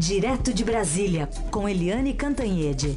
Direto de Brasília, com Eliane Cantanhede.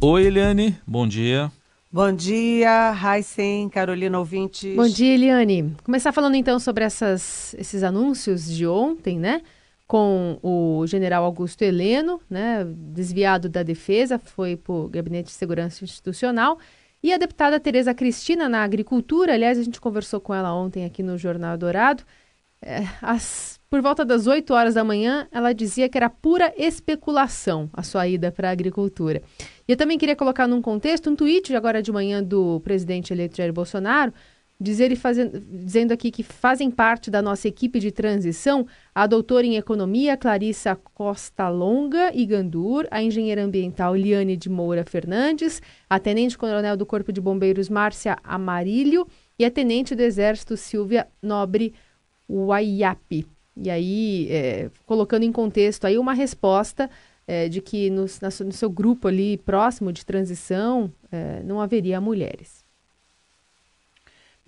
Oi, Eliane, bom dia. Bom dia, Heisen, Carolina Ouvintes. Bom dia, Eliane. Começar falando então sobre essas, esses anúncios de ontem, né? Com o general Augusto Heleno, né? Desviado da defesa, foi para o Gabinete de Segurança Institucional. E a deputada Tereza Cristina na Agricultura, aliás, a gente conversou com ela ontem aqui no Jornal Dourado. É, as, por volta das 8 horas da manhã, ela dizia que era pura especulação a sua ida para a agricultura. E eu também queria colocar num contexto um tweet agora de manhã do presidente eleito Jair Bolsonaro, fazendo, dizendo aqui que fazem parte da nossa equipe de transição a doutora em economia Clarissa Costa Longa e Gandur, a engenheira ambiental Liane de Moura Fernandes, a tenente-coronel do Corpo de Bombeiros Márcia Amarilho e a tenente do Exército Silvia Nobre Waiapi. E aí, é, colocando em contexto aí uma resposta é, de que no, no, seu grupo ali próximo de transição é, não haveria mulheres.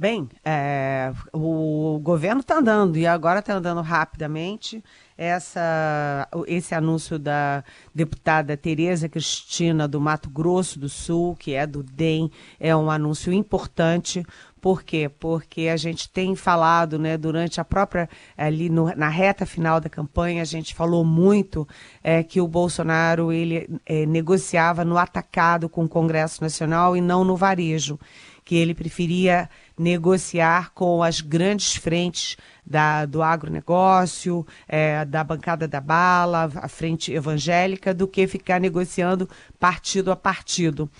Bem, é, o governo está andando e agora está andando rapidamente. Essa, esse anúncio da deputada Tereza Cristina do Mato Grosso do Sul, que é do DEM, é um anúncio importante. Por quê? Porque a gente tem falado, né, durante a própria, ali no, na reta final da campanha, a gente falou muito é, que o Bolsonaro ele é, negociava no atacado com o Congresso Nacional e não no varejo que ele preferia negociar com as grandes frentes da, do agronegócio, é, da bancada da bala, a frente evangélica, do que ficar negociando partido a partido.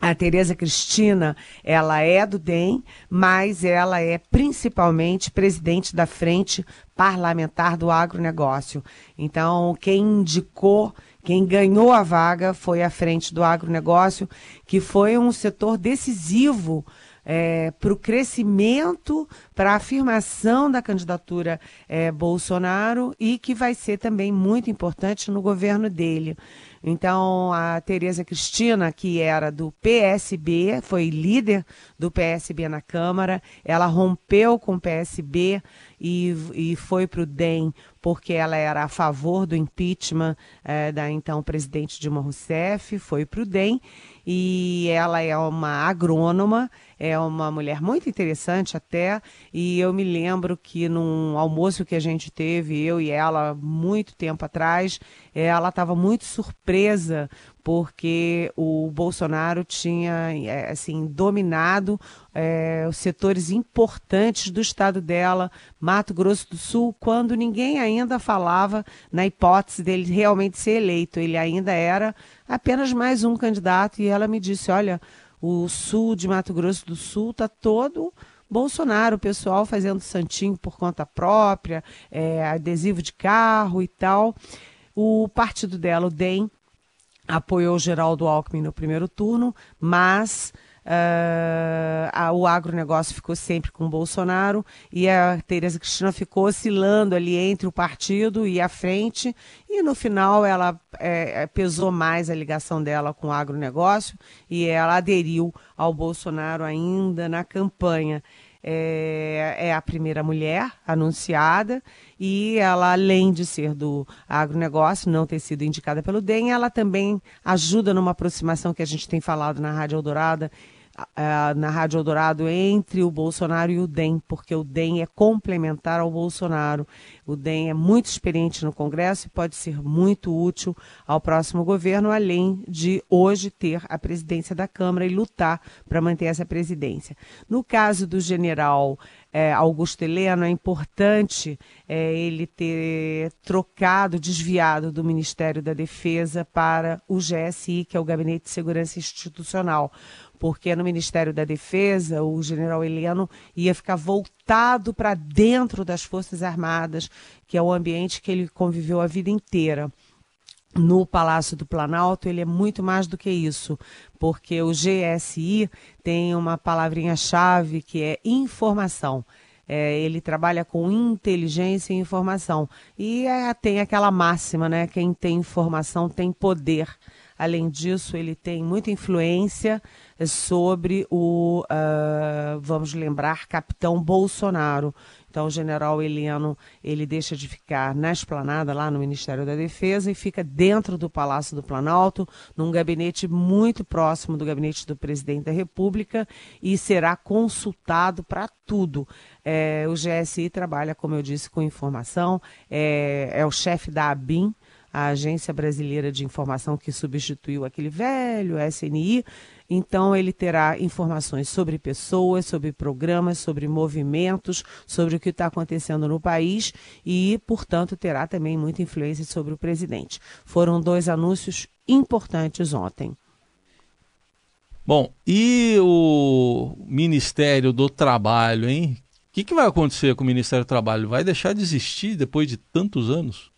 A Tereza Cristina, ela é do DEM, mas ela é principalmente presidente da frente parlamentar do agronegócio. Então, quem indicou, quem ganhou a vaga foi a frente do agronegócio, que foi um setor decisivo é, para o crescimento, para a afirmação da candidatura é, Bolsonaro e que vai ser também muito importante no governo dele. Então, a Tereza Cristina, que era do PSB, foi líder do PSB na Câmara, ela rompeu com o PSB e, e foi para o DEM porque ela era a favor do impeachment é, da então presidente Dilma Rousseff, foi para o DEM e ela é uma agrônoma, é uma mulher muito interessante até, e eu me lembro que num almoço que a gente teve, eu e ela, muito tempo atrás, ela estava muito surpresa porque o Bolsonaro tinha é, assim dominado é, os setores importantes do estado dela, Mato Grosso do Sul, quando ninguém ainda falava na hipótese dele realmente ser eleito. Ele ainda era apenas mais um candidato e ela me disse: olha, o sul de Mato Grosso do Sul está todo Bolsonaro, o pessoal fazendo santinho por conta própria, é, adesivo de carro e tal. O partido dela, o DEM, apoiou Geraldo Alckmin no primeiro turno, mas Uh, o agronegócio ficou sempre com Bolsonaro e a Tereza Cristina ficou oscilando ali entre o partido e a frente, e no final ela é, pesou mais a ligação dela com o agronegócio e ela aderiu ao Bolsonaro ainda na campanha é, é, a primeira mulher anunciada e ela, além de ser do agronegócio, não ter sido indicada pelo DEM, ela também ajuda numa aproximação que a gente tem falado na Rádio Eldorado uh, na Rádio Eldorado entre o Bolsonaro e o DEM, porque o DEM é complementar ao Bolsonaro. O DEM é muito experiente no Congresso e pode ser muito útil ao próximo governo, além de hoje ter a presidência da Câmara e lutar para manter essa presidência. No caso do general é, Augusto Heleno, é importante é, ele ter trocado, desviado do Ministério da Defesa para o GSI, que é o Gabinete de Segurança Institucional porque no Ministério da Defesa o general Heleno ia ficar voltado para dentro das Forças Armadas, que é o ambiente que ele conviveu a vida inteira. No Palácio do Planalto, ele é muito mais do que isso, porque o GSI tem uma palavrinha-chave que é informação. É, ele trabalha com inteligência e informação. E é, tem aquela máxima, né? Quem tem informação tem poder. Além disso, ele tem muita influência sobre o, uh, vamos lembrar, capitão Bolsonaro. Então, o general Heleno, ele deixa de ficar na esplanada, lá no Ministério da Defesa, e fica dentro do Palácio do Planalto, num gabinete muito próximo do gabinete do presidente da República, e será consultado para tudo. É, o GSI trabalha, como eu disse, com informação, é, é o chefe da ABIN, a Agência Brasileira de Informação que substituiu aquele velho SNI. Então, ele terá informações sobre pessoas, sobre programas, sobre movimentos, sobre o que está acontecendo no país e, portanto, terá também muita influência sobre o presidente. Foram dois anúncios importantes ontem. Bom, e o Ministério do Trabalho, hein? O que, que vai acontecer com o Ministério do Trabalho? Vai deixar de existir depois de tantos anos?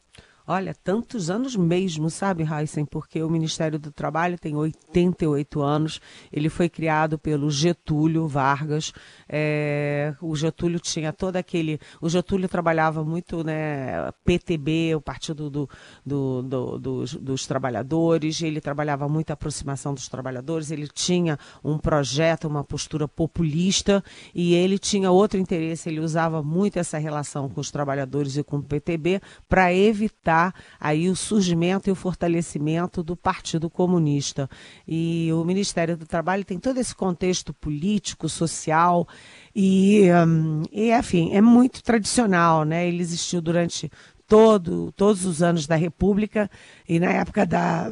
Olha, tantos anos mesmo, sabe, Heisen? Porque o Ministério do Trabalho tem 88 anos. Ele foi criado pelo Getúlio Vargas. É, o Getúlio tinha todo aquele. O Getúlio trabalhava muito, né? PTB, o Partido do, do, do, dos, dos Trabalhadores. Ele trabalhava muito a aproximação dos trabalhadores. Ele tinha um projeto, uma postura populista. E ele tinha outro interesse. Ele usava muito essa relação com os trabalhadores e com o PTB para evitar aí o surgimento e o fortalecimento do Partido Comunista. E o Ministério do Trabalho tem todo esse contexto político, social e, um, e enfim, é muito tradicional, né? Ele existiu durante todo, todos os anos da República e na época da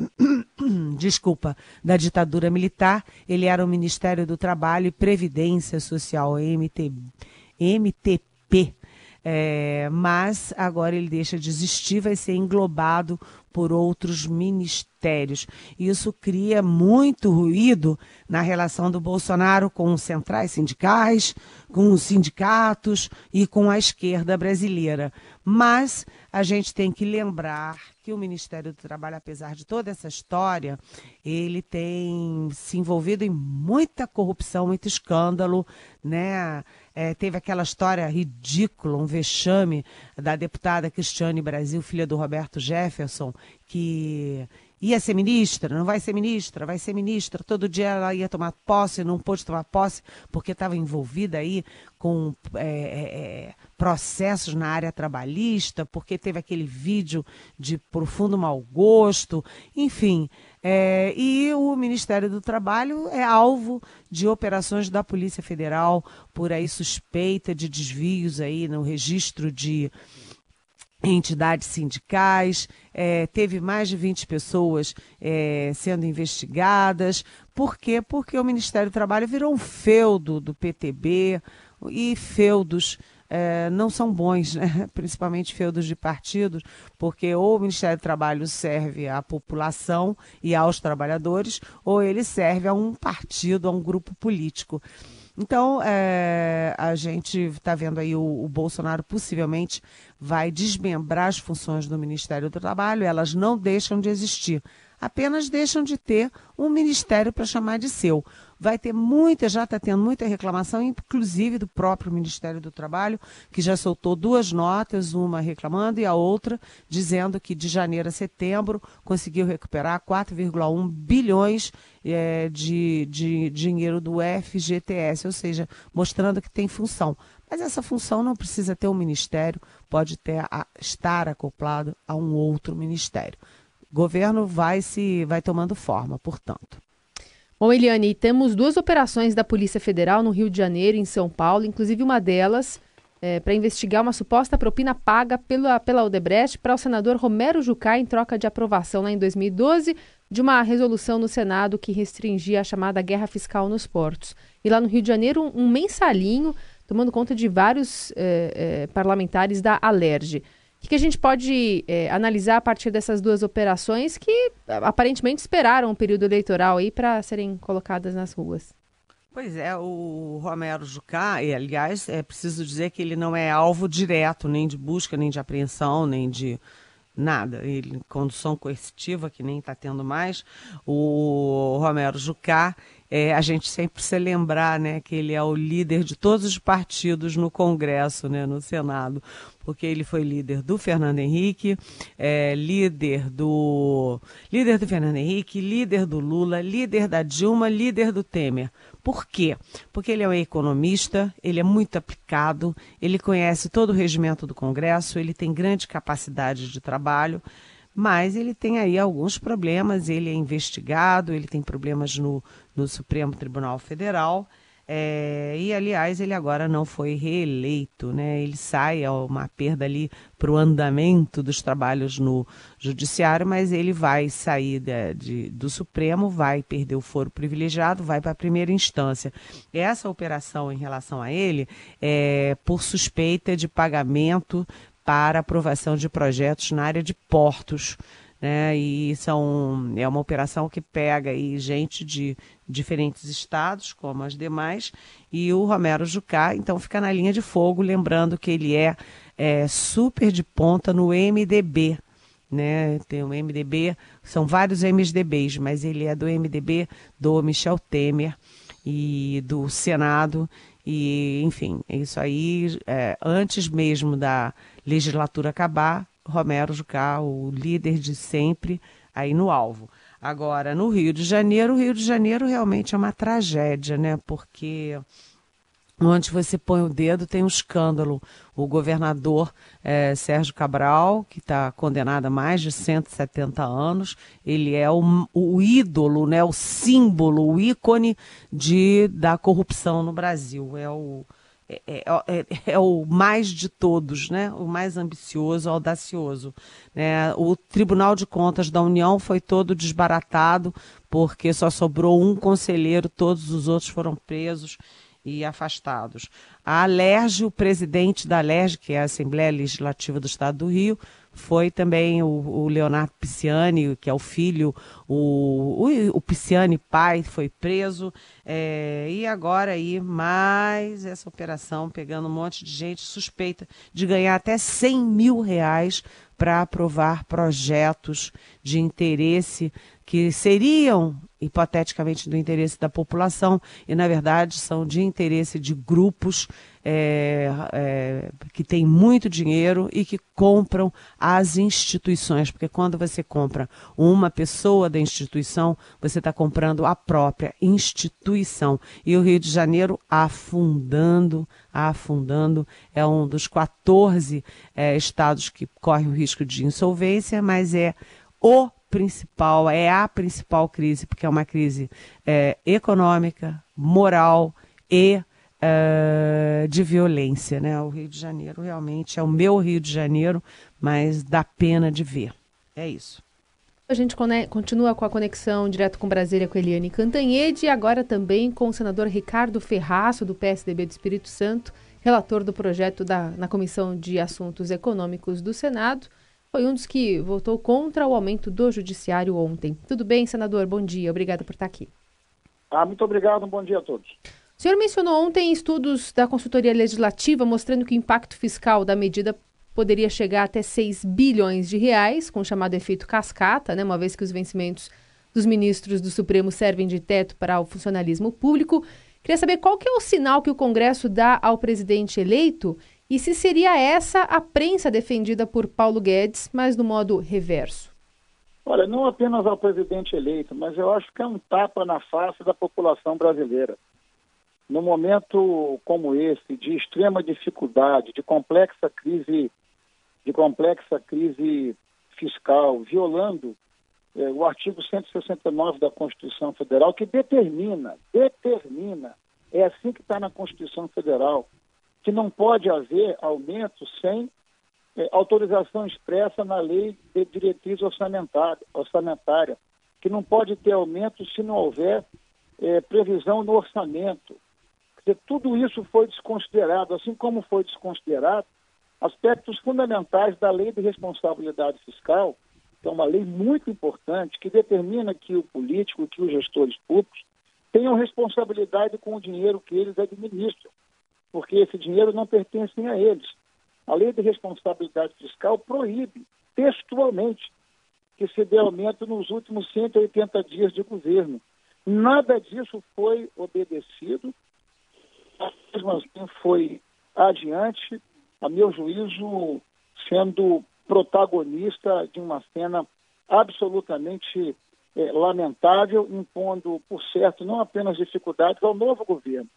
desculpa da ditadura militar ele era o Ministério do Trabalho e Previdência Social MT, MTP é, mas agora ele deixa de existir, vai ser englobado por outros ministérios. Isso cria muito ruído na relação do Bolsonaro com os centrais sindicais, com os sindicatos e com a esquerda brasileira. Mas a gente tem que lembrar que o Ministério do Trabalho, apesar de toda essa história, ele tem se envolvido em muita corrupção, muito escândalo, né? É, teve aquela história ridícula, um vexame da deputada Cristiane Brasil, filha do Roberto Jefferson, que ia ser ministra, não vai ser ministra, vai ser ministra. Todo dia ela ia tomar posse, não pôde tomar posse porque estava envolvida aí com é, é, é, processos na área trabalhista, porque teve aquele vídeo de profundo mau gosto, enfim. É, e o Ministério do Trabalho é alvo de operações da Polícia Federal por aí suspeita de desvios aí no registro de entidades sindicais, é, teve mais de 20 pessoas é, sendo investigadas. Por quê? Porque o Ministério do Trabalho virou um feudo do PTB e feudos é, não são bons, né? principalmente feudos de partidos, porque ou o Ministério do Trabalho serve à população e aos trabalhadores, ou ele serve a um partido, a um grupo político. Então, é, a gente está vendo aí o, o, Bolsonaro possivelmente vai desmembrar as funções do Ministério do Trabalho, elas não deixam de existir, apenas deixam de ter um ministério para chamar de seu vai ter muita, já está tendo muita reclamação, inclusive do próprio Ministério do Trabalho, que já soltou duas notas, uma reclamando e a outra dizendo que de janeiro a setembro conseguiu recuperar 4,1 bilhões é, de, de dinheiro do FGTS, ou seja, mostrando que tem função. Mas essa função não precisa ter um ministério, pode ter a, estar acoplado a um outro ministério. O governo vai se vai tomando forma, portanto. Bom, Eliane, temos duas operações da Polícia Federal no Rio de Janeiro e em São Paulo, inclusive uma delas é, para investigar uma suposta propina paga pela, pela Odebrecht para o senador Romero Jucá em troca de aprovação lá em 2012 de uma resolução no Senado que restringia a chamada guerra fiscal nos portos. E lá no Rio de Janeiro, um, um mensalinho tomando conta de vários é, é, parlamentares da Alerj. O que, a gente pode é, analisar a partir dessas duas operações que aparentemente esperaram o período eleitoral aí para serem colocadas nas ruas? Pois é, o Romero Jucá, e aliás, é preciso dizer que ele não é alvo direto nem de busca, nem de apreensão, nem de nada. Ele, condução coercitiva, que nem está tendo mais. O Romero Jucá, é, a gente sempre precisa lembrar né, que ele é o líder de todos os partidos no Congresso, né, no Senado, porque ele foi líder do Fernando Henrique, é, líder do líder do Fernando Henrique, líder do Lula, líder da Dilma, líder do Temer. Por quê? Porque ele é um economista, ele é muito aplicado, ele conhece todo o regimento do Congresso, ele tem grande capacidade de trabalho, mas ele tem aí alguns problemas, ele é investigado, ele tem problemas no, no Supremo Tribunal Federal. É, e, aliás, ele agora não foi reeleito, né? Ele sai, é uma perda ali para o andamento dos trabalhos no Judiciário, mas ele vai sair de, de, do Supremo, vai perder o foro privilegiado, vai para a primeira instância. Essa operação em relação a ele é por suspeita de pagamento para aprovação de projetos na área de portos né? E são, é uma operação que pega aí gente de diferentes estados, como as demais, e o Romero Jucá, então, fica na linha de fogo, lembrando que ele é, é super de ponta no MDB, né? Tem o MDB, são vários MDBs, mas ele é do MDB do Michel Temer e do Senado. E, enfim, é isso aí, é, antes mesmo da legislatura acabar, Romero Jucá, o líder de sempre, aí no alvo. Agora, no Rio de Janeiro, o Rio de Janeiro realmente é uma tragédia, né? Porque onde você põe o dedo tem um escândalo. O governador é, Sérgio Cabral, que está condenado a mais de 170 anos, ele é o, o, ídolo, né, o símbolo, o ícone de, da corrupção no Brasil. É o, é, é, é, é, o mais de todos, né? o mais ambicioso, audacioso. Né? O Tribunal de Contas da União foi todo desbaratado porque só sobrou um conselheiro, todos os outros foram presos e afastados. A Alerj, o presidente da Alerj, que é a Assembleia Legislativa do Estado do Rio, foi também o, o Leonardo Pisciani, que é o filho, o, o, o Pisciani pai foi preso, é, e agora aí mais essa operação, pegando um monte de gente suspeita de ganhar até 100 mil reais para aprovar projetos de interesse que seriam hipoteticamente do interesse da população e na verdade são de interesse de grupos é, é, que têm muito dinheiro e que compram as instituições, porque quando você compra uma pessoa da instituição, você está comprando a própria instituição. E o Rio de Janeiro afundando, afundando, é um dos 14 é, estados que corre o risco de insolvência, mas é o principal, é a principal crise, porque é uma crise é, econômica, moral e uh, de violência. Né? O Rio de Janeiro realmente é o meu Rio de Janeiro, mas dá pena de ver. É isso. A gente continua com a conexão direto com Brasília com Eliane Cantanhede e agora também com o senador Ricardo Ferraço, do PSDB do Espírito Santo, relator do projeto da, na Comissão de Assuntos Econômicos do Senado. Foi um dos que votou contra o aumento do judiciário ontem. Tudo bem, senador? Bom dia. Obrigada por estar aqui. Ah, muito obrigado. Um bom dia a todos. O senhor mencionou ontem estudos da consultoria legislativa mostrando que o impacto fiscal da medida poderia chegar até 6 bilhões de reais, com o chamado efeito cascata, né, uma vez que os vencimentos dos ministros do Supremo servem de teto para o funcionalismo público. Queria saber qual que é o sinal que o Congresso dá ao presidente eleito e se seria essa a prensa defendida por Paulo Guedes, mas no modo reverso. Olha, não apenas ao presidente eleito, mas eu acho que é um tapa na face da população brasileira no momento como esse, de extrema dificuldade, de complexa crise, de complexa crise fiscal, violando é, o artigo 169 da Constituição Federal, que determina, determina, é assim que está na Constituição Federal, que não pode haver aumento sem é, autorização expressa na lei de diretriz orçamentária, orçamentária, que não pode ter aumento se não houver é, previsão no orçamento. Dizer, tudo isso foi desconsiderado, assim como foi desconsiderado aspectos fundamentais da Lei de Responsabilidade Fiscal, que é uma lei muito importante, que determina que o político, que os gestores públicos tenham responsabilidade com o dinheiro que eles administram, porque esse dinheiro não pertence a eles. A Lei de Responsabilidade Fiscal proíbe textualmente que se deu aumento nos últimos 180 dias de governo. Nada disso foi obedecido, mesmo assim foi adiante, a meu juízo, sendo protagonista de uma cena absolutamente é, lamentável, impondo, por certo, não apenas dificuldades ao novo governo,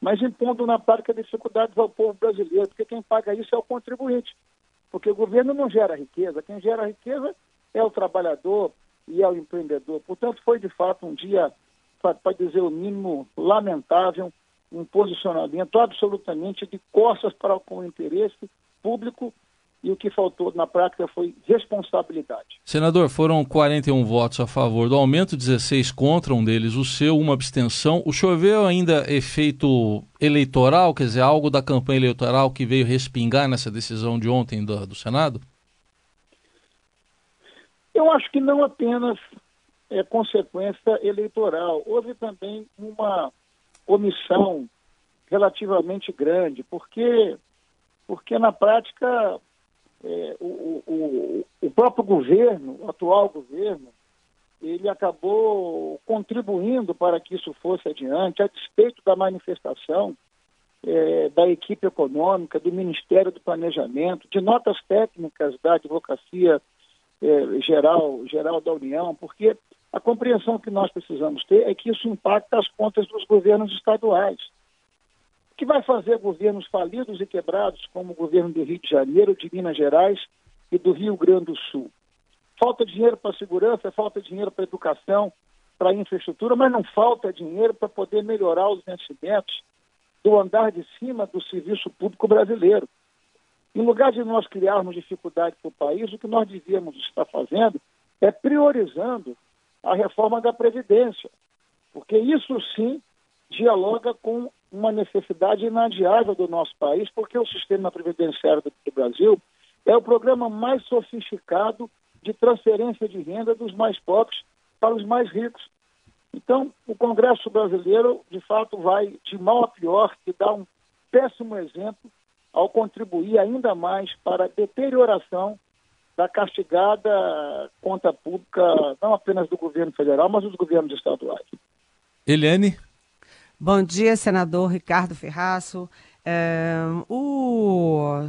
mas impondo na prática dificuldades ao povo brasileiro, porque quem paga isso é o contribuinte. Porque o governo não gera riqueza, quem gera riqueza é o trabalhador e é o empreendedor. Portanto, foi de fato um dia, para dizer o mínimo, lamentável, um posicionamento absolutamente de costas para o interesse público e o que faltou na prática foi responsabilidade. Senador, foram 41 votos a favor do aumento, 16 contra, um deles o seu, uma abstenção. O senhor vê ainda efeito eleitoral, quer dizer, algo da campanha eleitoral que veio respingar nessa decisão de ontem do, do Senado? Eu acho que não apenas é consequência eleitoral, houve também uma omissão relativamente grande, porque, porque na prática é, o, o, o próprio governo, o atual governo, ele acabou contribuindo para que isso fosse adiante, a despeito da manifestação é, da equipe econômica, do Ministério do Planejamento, de notas técnicas da Advocacia é, geral, geral da União, porque a compreensão que nós precisamos ter é que isso impacta as contas dos governos estaduais que vai fazer governos falidos e quebrados, como o governo do Rio de Janeiro, de Minas Gerais e do Rio Grande do Sul. Falta dinheiro para segurança, falta dinheiro para educação, para infraestrutura, mas não falta dinheiro para poder melhorar os investimentos do andar de cima do serviço público brasileiro. Em lugar de nós criarmos dificuldade para o país, o que nós devíamos estar fazendo é priorizando a reforma da Previdência, porque isso sim dialoga com uma necessidade inadiável do nosso país, porque o sistema previdenciário do Brasil é o programa mais sofisticado de transferência de renda dos mais pobres para os mais ricos. Então, o Congresso brasileiro, de fato, vai de mal a pior e dá um péssimo exemplo ao contribuir ainda mais para a deterioração da castigada conta pública, não apenas do governo federal, mas dos governos estaduais. Eliane? Bom dia, senador Ricardo Ferraço. É, o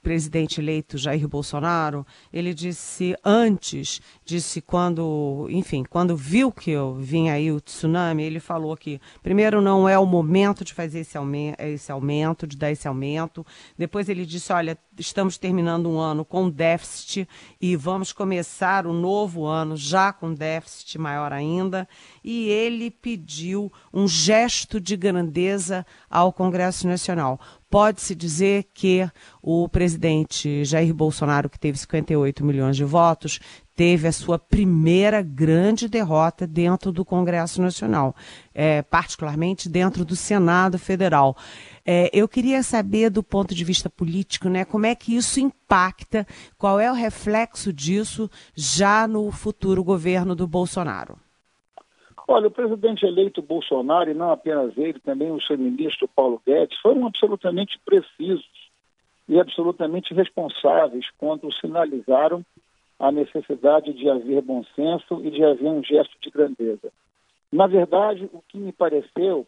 presidente eleito Jair Bolsonaro, ele disse antes, disse quando, enfim, quando viu que eu vinha aí o tsunami, ele falou que primeiro não é o momento de fazer esse aumento, esse aumento, de dar esse aumento. Depois ele disse, olha, estamos terminando um ano com déficit e vamos começar o novo ano já com déficit maior ainda. E ele pediu um gesto de grandeza ao Congresso Nacional pode-se dizer que o presidente Jair Bolsonaro, que teve 58 milhões de votos, teve a sua primeira grande derrota dentro do Congresso Nacional, é, particularmente dentro do Senado Federal. É, eu queria saber, do ponto de vista político, né, como é que isso impacta, qual é o reflexo disso já no futuro governo do Bolsonaro. Olha, o presidente eleito Bolsonaro, e não apenas ele, também o seu ministro Paulo Guedes, foram absolutamente precisos e absolutamente responsáveis quando sinalizaram a necessidade de haver bom senso e de haver um gesto de grandeza. Na verdade, o que me pareceu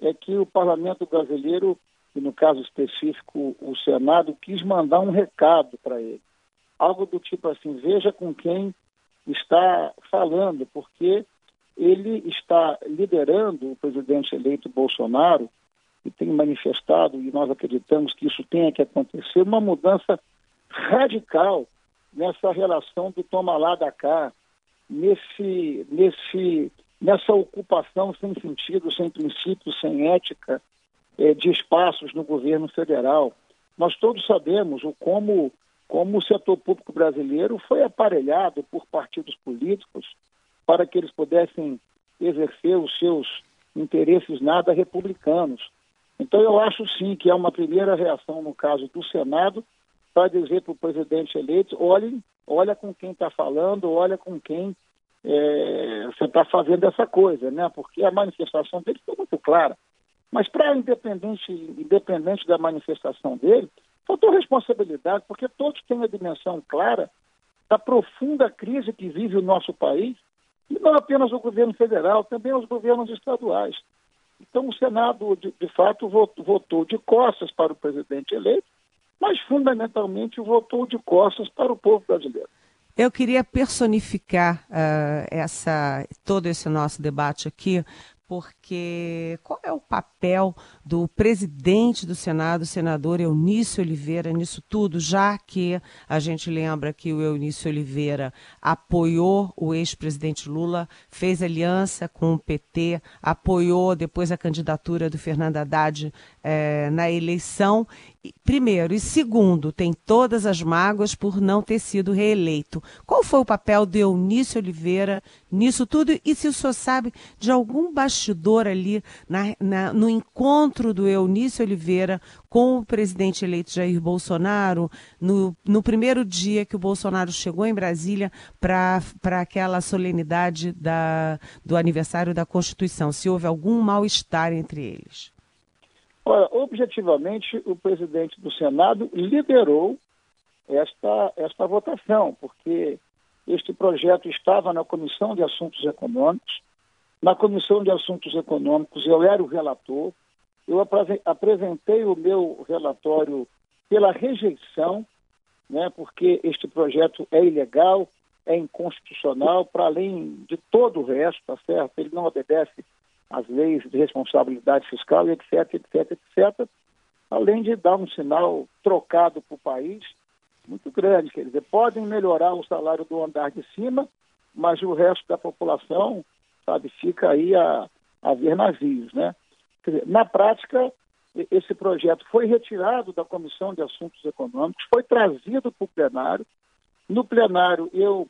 é que o parlamento brasileiro, e no caso específico o Senado, quis mandar um recado para ele. Algo do tipo assim: veja com quem está falando, porque ele está liderando o presidente eleito Bolsonaro e tem manifestado, e nós acreditamos que isso tenha que acontecer, uma mudança radical nessa relação do toma lá da cá, nesse, nesse, nessa ocupação sem sentido, sem princípio, sem ética eh, de espaços no governo federal. Nós todos sabemos o como, como o setor público brasileiro foi aparelhado por partidos políticos para que eles pudessem exercer os seus interesses nada republicanos. Então, eu acho sim que é uma primeira reação no caso do Senado para dizer para o presidente eleito: olhe, olha com quem está falando, olha com quem é, você está fazendo essa coisa, né? Porque a manifestação dele foi muito clara. Mas para independente, independente da manifestação dele, faltou responsabilidade, porque todos têm a dimensão clara da profunda crise que vive o nosso país, e não apenas o governo federal, também os governos estaduais. Então, o Senado, de, de fato, votou de costas para o presidente eleito, mas, fundamentalmente, votou de costas para o povo brasileiro. Eu queria personificar uh, essa, todo esse nosso debate aqui porque qual é o papel do presidente do Senado, senador Eunício Oliveira, nisso tudo, já que a gente lembra que o Eunício Oliveira apoiou o ex-presidente Lula, fez aliança com o PT, apoiou depois a candidatura do Fernando Haddad eh, na eleição primeiro. E segundo, tem todas as mágoas por não ter sido reeleito. Qual foi o papel de Eunício Oliveira nisso tudo? E se o senhor sabe de algum bastidor ali na, na, no encontro do Eunício Oliveira com o presidente eleito Jair Bolsonaro, no, no primeiro dia que o Bolsonaro chegou em Brasília para aquela solenidade da, do aniversário da Constituição? Se houve algum mal-estar entre eles? Olha, objetivamente, o presidente do Senado liderou esta, esta votação, porque este projeto estava na Comissão de Assuntos Econômicos. Na Comissão de Assuntos Econômicos, eu era o relator. Eu apresentei o meu relatório pela rejeição, né, porque este projeto é ilegal, é inconstitucional, para além de todo o resto, tá certo? Ele não obedece as leis de responsabilidade fiscal, etc, etc, etc, além de dar um sinal trocado para o país muito grande. Quer dizer, podem melhorar o salário do andar de cima, mas o resto da população, sabe, fica aí a, a ver navios, né? Dizer, na prática, esse projeto foi retirado da Comissão de Assuntos Econômicos, foi trazido para o plenário. No plenário, eu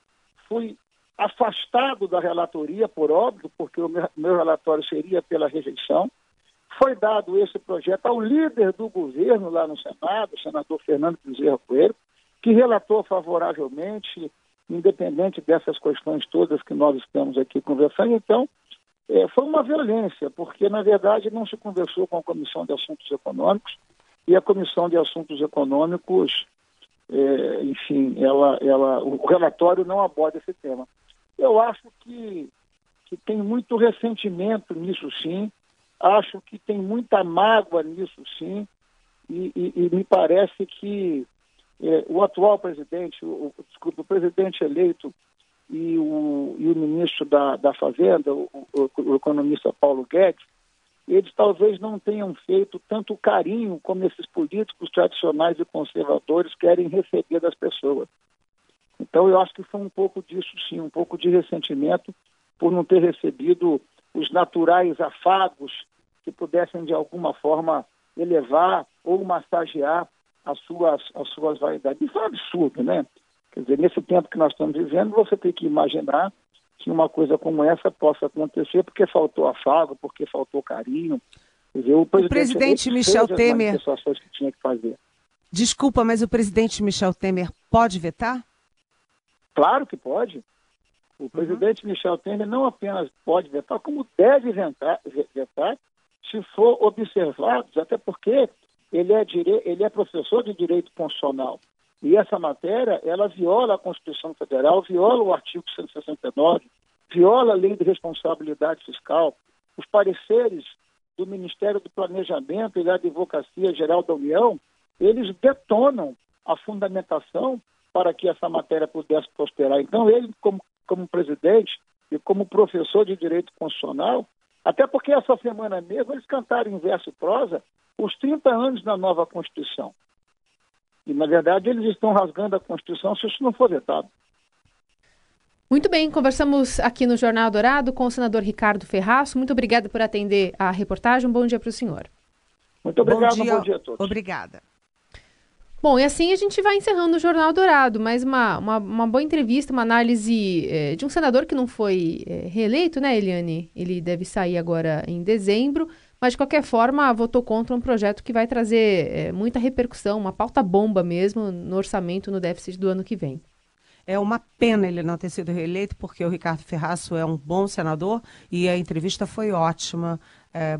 fui afastado da relatoria, por óbvio, porque o meu, relatório seria pela rejeição. Foi dado esse projeto ao líder do governo lá no Senado, o senador Fernando Bezerra Coelho, que relatou favoravelmente, independente dessas questões todas que nós estamos aqui conversando. Então, é, foi uma violência, porque, na verdade, não se conversou com a Comissão de Assuntos Econômicos e a Comissão de Assuntos Econômicos, é, enfim, ela, ela, o relatório não aborda esse tema. Eu acho que, que tem muito ressentimento nisso sim, acho que tem muita mágoa nisso sim, e, e, e me parece que é, o atual presidente, o, desculpa, o presidente eleito e o, e o ministro da, da Fazenda, o, o, o economista Paulo Guedes, eles talvez não tenham feito tanto carinho como esses políticos tradicionais e conservadores querem receber das pessoas. Então, eu acho que foi um pouco disso, sim, um pouco de ressentimento por não ter recebido os naturais afagos que pudessem, de alguma forma, elevar ou massagear as suas, as suas vaidades. Isso é um absurdo, né? Quer dizer, nesse tempo que nós estamos vivendo, você tem que imaginar que uma coisa como essa possa acontecer porque faltou afago, porque faltou carinho. Quer dizer, o presidente, o presidente Michel Temer. Que tinha que fazer. Desculpa, mas o presidente Michel Temer pode vetar? Claro que pode. O uhum. presidente Michel Temer não apenas pode vetar, como deve vetar, vetar se for observado, até porque ele é, dire... ele é professor de direito constitucional. E essa matéria, ela viola a Constituição Federal, viola o artigo 169, viola a lei de responsabilidade fiscal, os pareceres do Ministério do Planejamento e da Advocacia Geral da União, eles detonam a fundamentação para que essa matéria pudesse prosperar. Então, ele, como, como presidente e como professor de direito constitucional, até porque essa semana mesmo eles cantaram em verso e prosa os 30 anos da nova Constituição. E, na verdade, eles estão rasgando a Constituição se isso não for vetado. Muito bem, conversamos aqui no Jornal Dourado com o senador Ricardo Ferraço. Muito obrigada por atender a reportagem. Um bom dia para o senhor. Muito obrigado, bom dia, bom dia a todos. Obrigada. Bom, e assim a gente vai encerrando o Jornal Dourado, mais uma, uma, uma boa entrevista, uma análise é, de um senador que não foi é, reeleito, né, Eliane? Ele deve sair agora em dezembro, mas de qualquer forma votou contra um projeto que vai trazer é, muita repercussão, uma pauta bomba mesmo no orçamento, no déficit do ano que vem. É uma pena ele não ter sido reeleito, porque o Ricardo Ferraço é um bom senador e a entrevista foi ótima.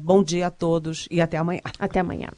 bom dia a todos e até amanhã. Até amanhã.